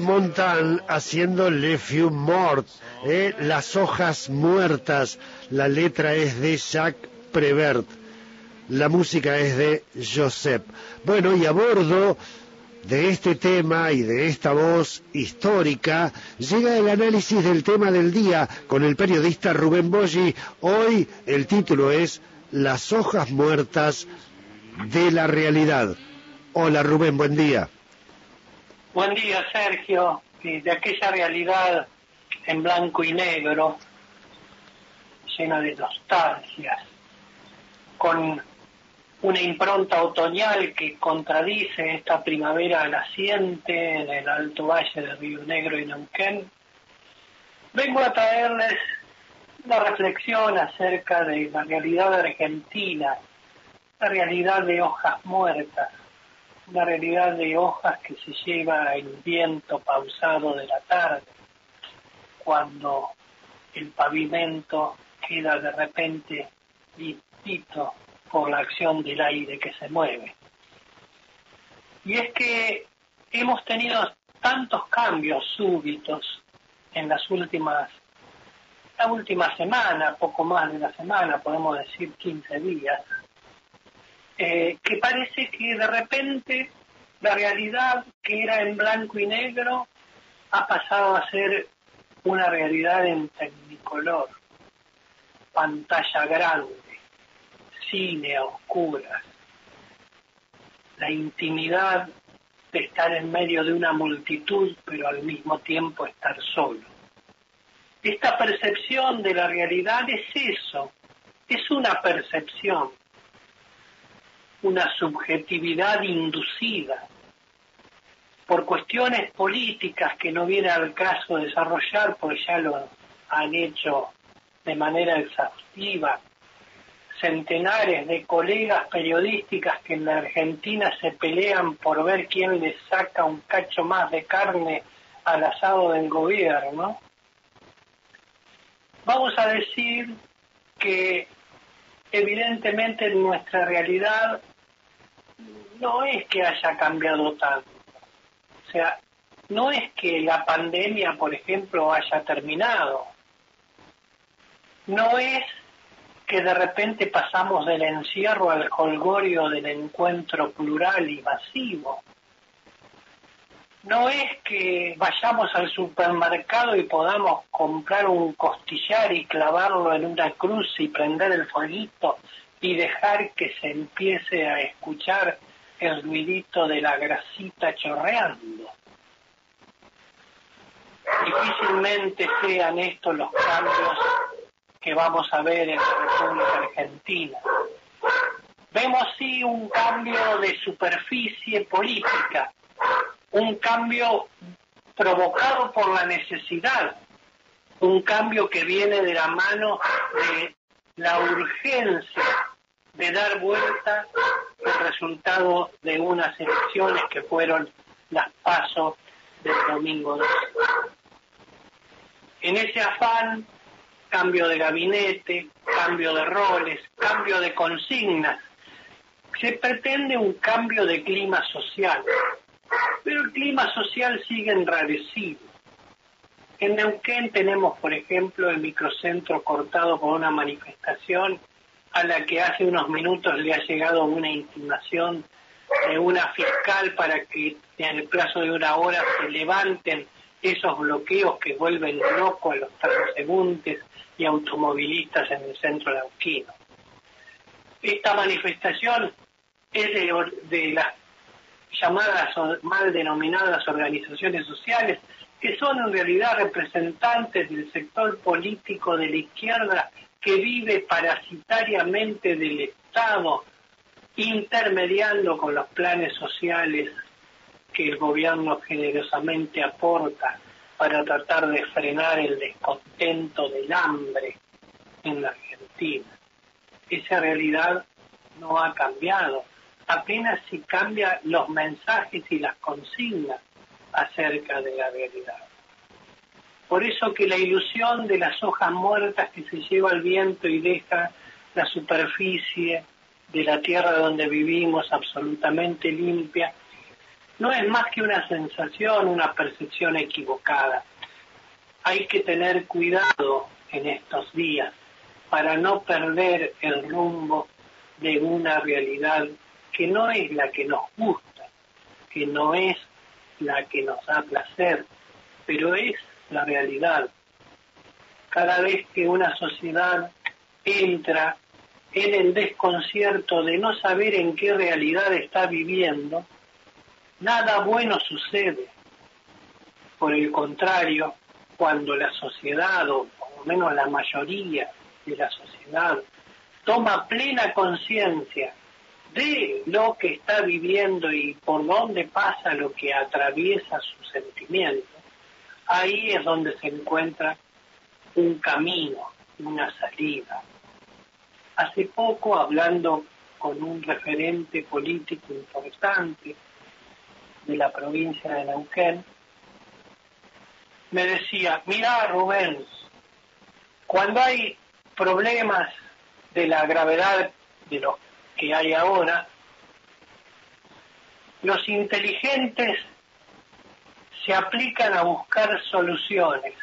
Montan haciendo Le Fiu Mort, eh, Las hojas muertas. La letra es de Jacques Prevert. La música es de Josep. Bueno, y a bordo de este tema y de esta voz histórica llega el análisis del tema del día con el periodista Rubén Boggi. Hoy el título es Las hojas muertas de la realidad. Hola Rubén, buen día. Buen día Sergio, de aquella realidad en blanco y negro, llena de nostalgias, con una impronta otoñal que contradice esta primavera naciente en el alto valle del Río Negro y Neuquén, vengo a traerles una reflexión acerca de la realidad argentina, la realidad de hojas muertas, una realidad de hojas que se lleva el viento pausado de la tarde, cuando el pavimento queda de repente limpito por la acción del aire que se mueve. Y es que hemos tenido tantos cambios súbitos en las últimas, la última semana, poco más de la semana, podemos decir 15 días, eh, que parece que de repente la realidad que era en blanco y negro ha pasado a ser una realidad en tecnicolor, pantalla grande, cine a oscuras, la intimidad de estar en medio de una multitud, pero al mismo tiempo estar solo. Esta percepción de la realidad es eso, es una percepción, una subjetividad inducida por cuestiones políticas que no viene al caso desarrollar, porque ya lo han hecho de manera exhaustiva. Centenares de colegas periodísticas que en la Argentina se pelean por ver quién le saca un cacho más de carne al asado del gobierno, vamos a decir que evidentemente nuestra realidad no es que haya cambiado tanto. O sea, no es que la pandemia, por ejemplo, haya terminado. No es que de repente pasamos del encierro al colgorio del encuentro plural y masivo. No es que vayamos al supermercado y podamos comprar un costillar y clavarlo en una cruz y prender el fueguito y dejar que se empiece a escuchar el ruidito de la grasita chorreando. Difícilmente sean estos los cambios que vamos a ver en la República Argentina. Vemos sí un cambio de superficie política, un cambio provocado por la necesidad, un cambio que viene de la mano de la urgencia de dar vuelta el resultado de unas elecciones que fueron las pasos del domingo 2. En ese afán cambio de gabinete, cambio de roles, cambio de consignas. Se pretende un cambio de clima social, pero el clima social sigue enrarecido. En Neuquén tenemos, por ejemplo, el microcentro cortado por una manifestación a la que hace unos minutos le ha llegado una intimación de una fiscal para que en el plazo de una hora se levanten esos bloqueos que vuelven locos a los transeúntes y automovilistas en el centro de Auquino. Esta manifestación es de, las llamadas o mal denominadas organizaciones sociales, que son en realidad representantes del sector político de la izquierda que vive parasitariamente del Estado, intermediando con los planes sociales que el gobierno generosamente aporta para tratar de frenar el descontento del hambre en la Argentina. Esa realidad no ha cambiado, apenas si cambia los mensajes y las consignas acerca de la realidad. Por eso que la ilusión de las hojas muertas que se lleva el viento y deja la superficie de la tierra donde vivimos absolutamente limpia, no es más que una sensación, una percepción equivocada. Hay que tener cuidado en estos días para no perder el rumbo de una realidad que no es la que nos gusta, que no es la que nos da placer, pero es la realidad. Cada vez que una sociedad entra en el desconcierto de no saber en qué realidad está viviendo, nada bueno sucede. Por el contrario, cuando la sociedad, o por lo menos la mayoría de la sociedad, toma plena conciencia de lo que está viviendo y por dónde pasa lo que atraviesa su sentimiento, ahí es donde se encuentra un camino, una salida. Hace poco, hablando con un referente político importante de la provincia de Neuquén, me decía, mira Rubén, cuando hay problemas de la gravedad de los que hay ahora, los inteligentes se aplican a buscar soluciones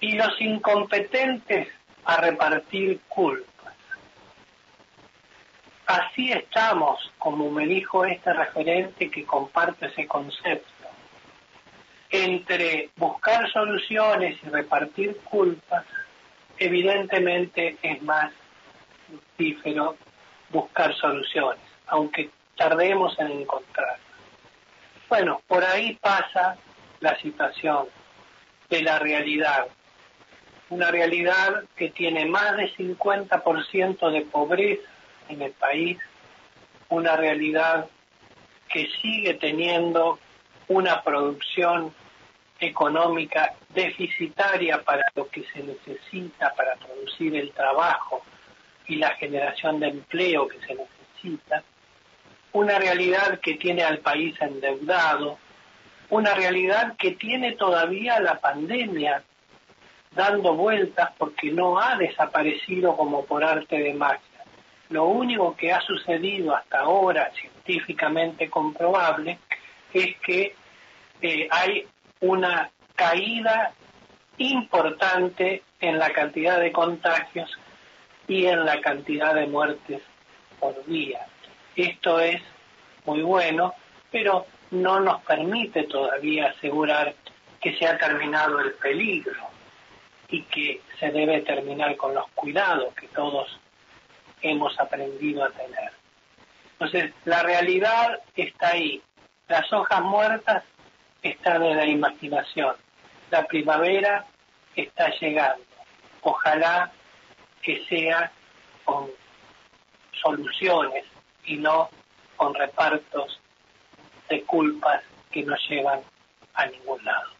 y los incompetentes a repartir culpas. Así estamos, como me dijo este referente que comparte ese concepto, entre buscar soluciones y repartir culpas, evidentemente es más fructífero buscar soluciones, aunque tardemos en encontrarlas. Bueno, por ahí pasa la situación de la realidad. Una realidad que tiene más de 50% de pobreza en el país, una realidad que sigue teniendo una producción económica deficitaria para lo que se necesita para producir el trabajo y la generación de empleo que se necesita, una realidad que tiene al país endeudado, una realidad que tiene todavía la pandemia dando vueltas porque no ha desaparecido como por arte de magia. Lo único que ha sucedido hasta ahora, científicamente comprobable, es que eh, hay una caída importante en la cantidad de contagios y en la cantidad de muertes por día. Esto es muy bueno, pero no nos permite todavía asegurar que se ha terminado el peligro y que se debe terminar con los cuidados que todos hemos aprendido a tener. Entonces, la realidad está ahí. Las hojas muertas están en la imaginación. La primavera está llegando. Ojalá que sea con soluciones y no con repartos de culpas que no llevan a ningún lado.